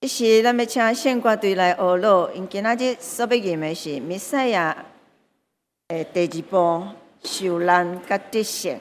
一时，咱要请献歌队来学乐，因今仔日所要演的是《弥赛亚》诶第二部受难甲得胜。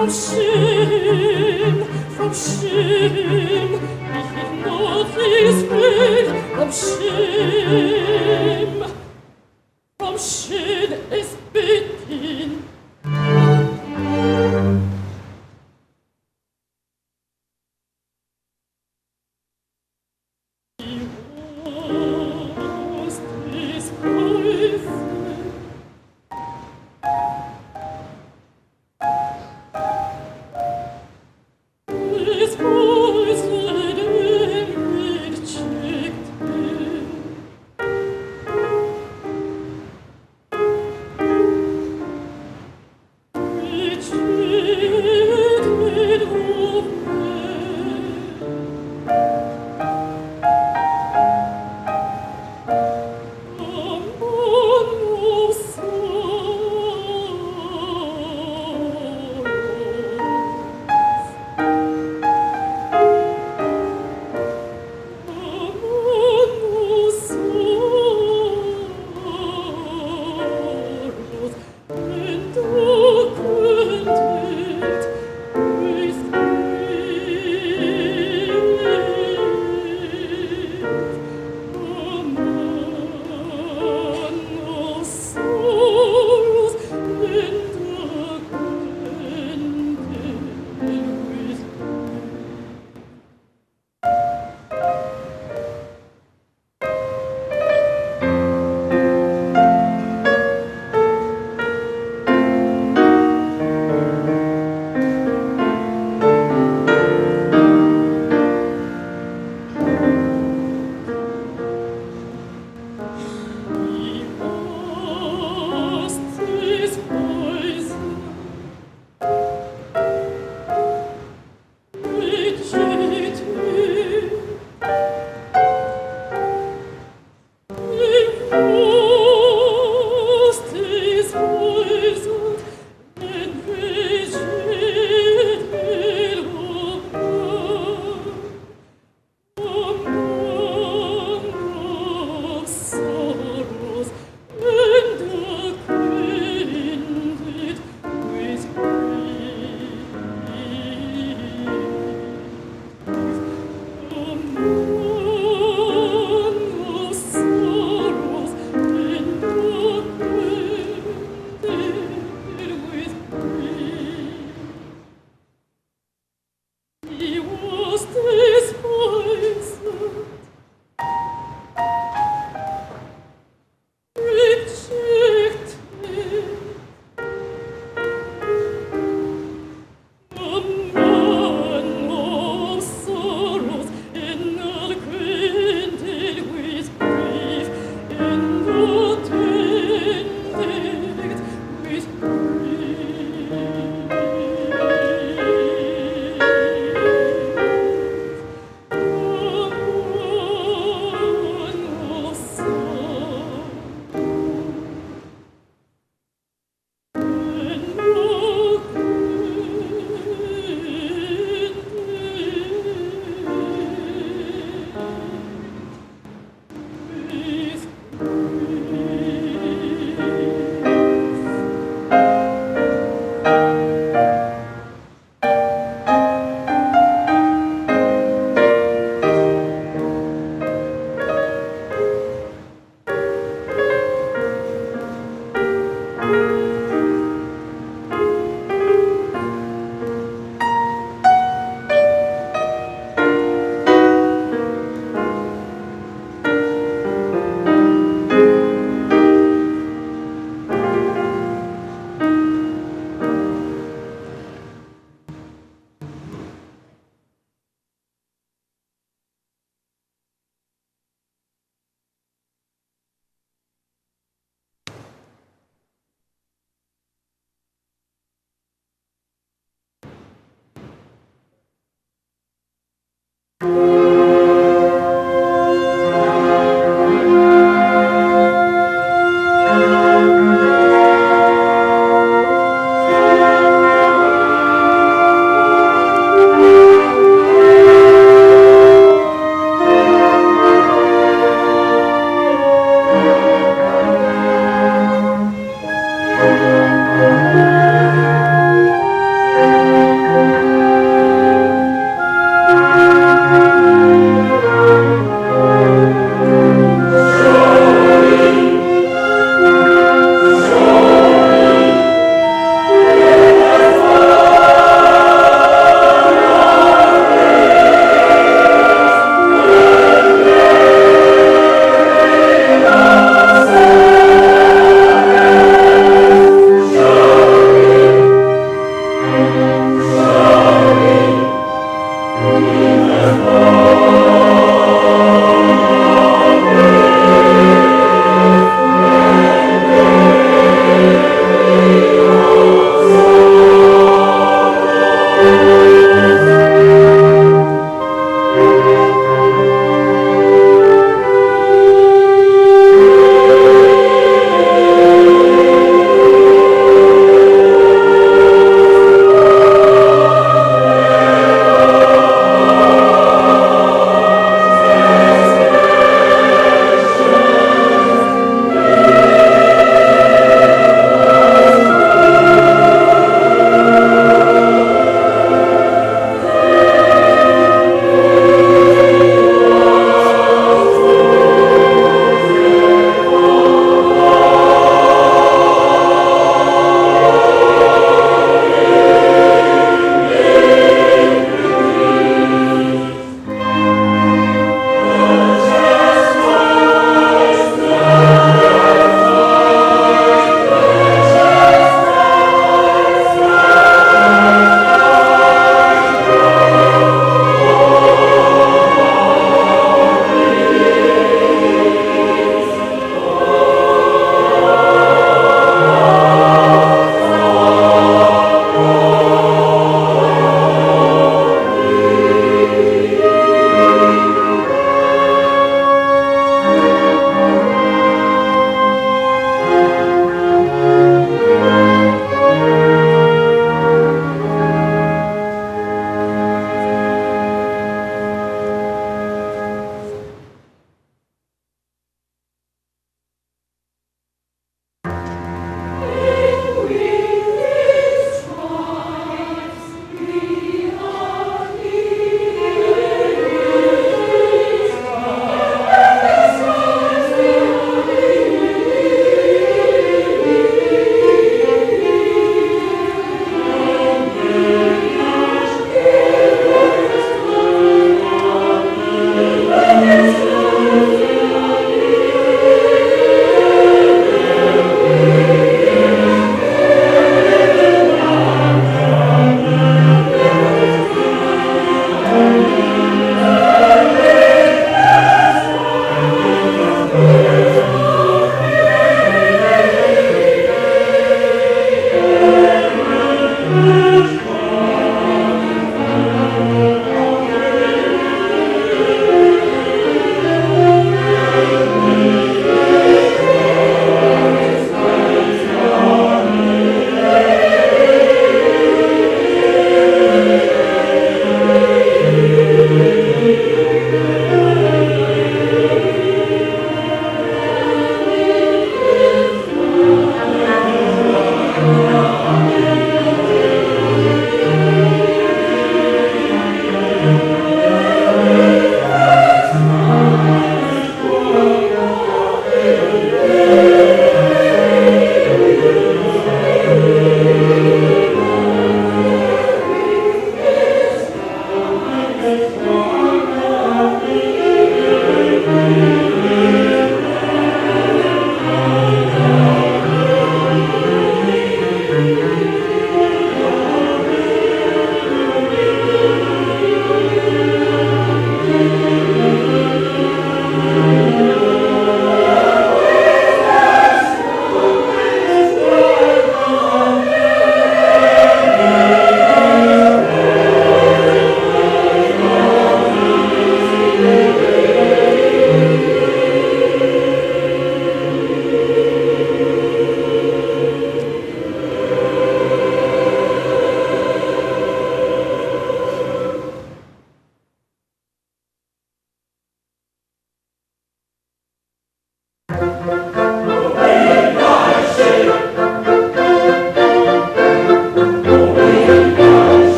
from sin, from sin.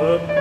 of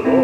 alone.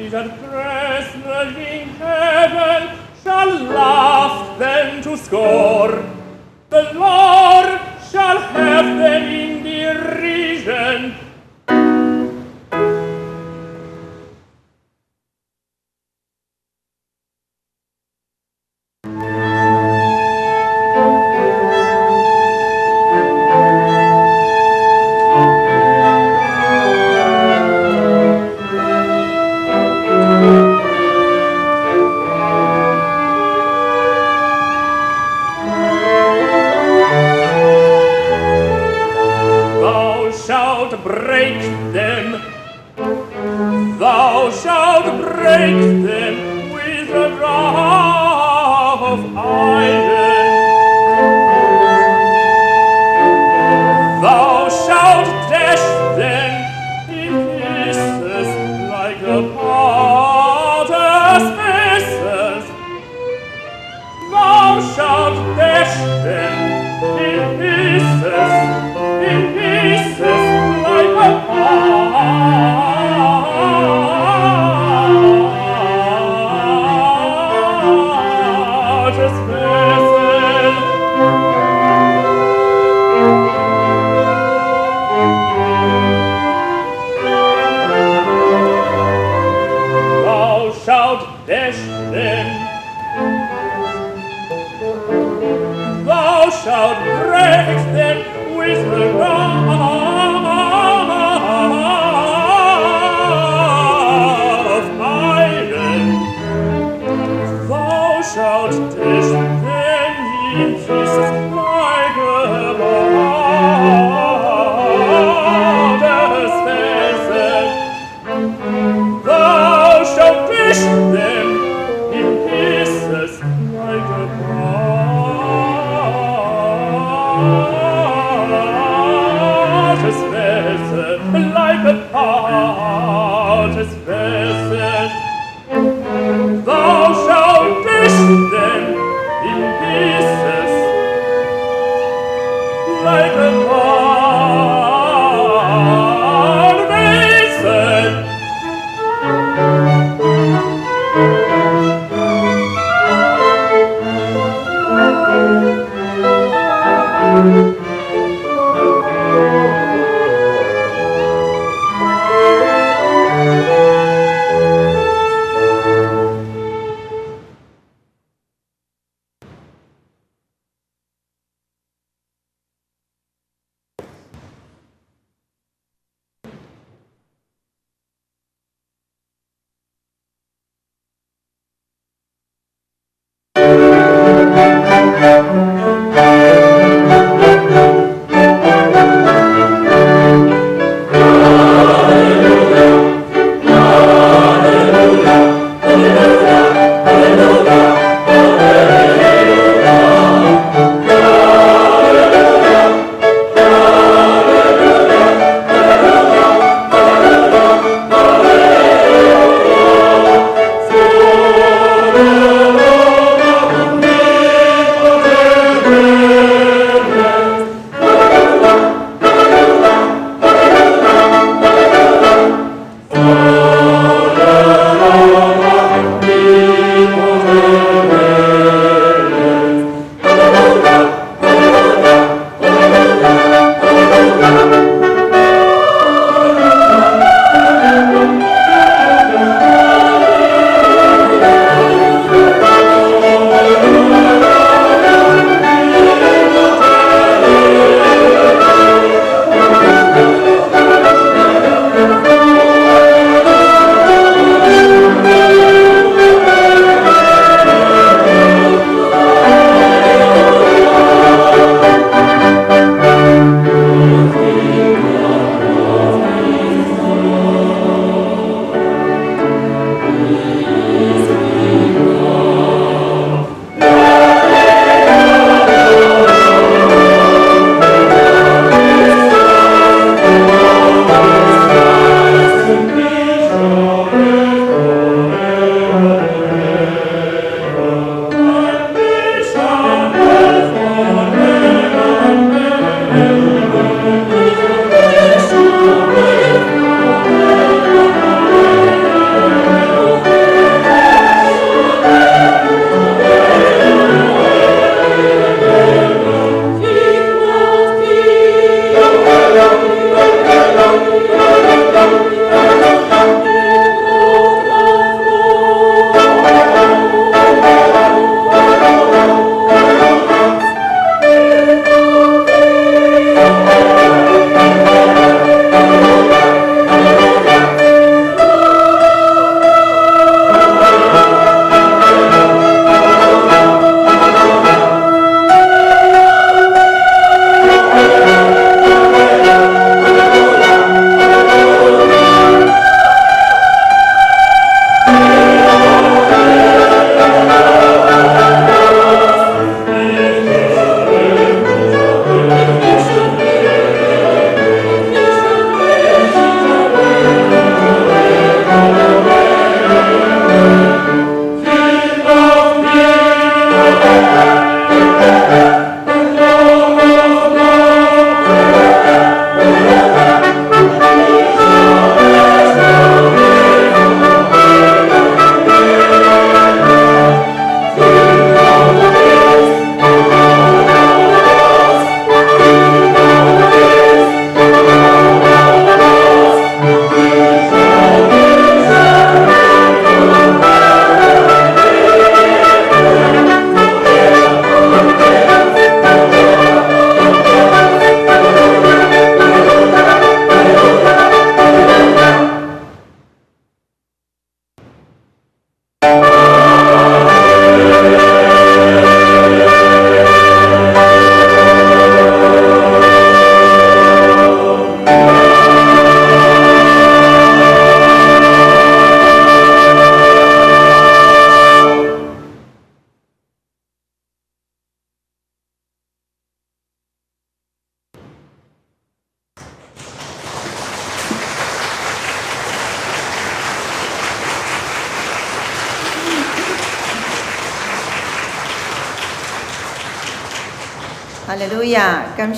is at present in heaven, shall laugh them to score. The Lord shall have them in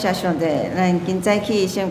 谢上帝，咱今早起先。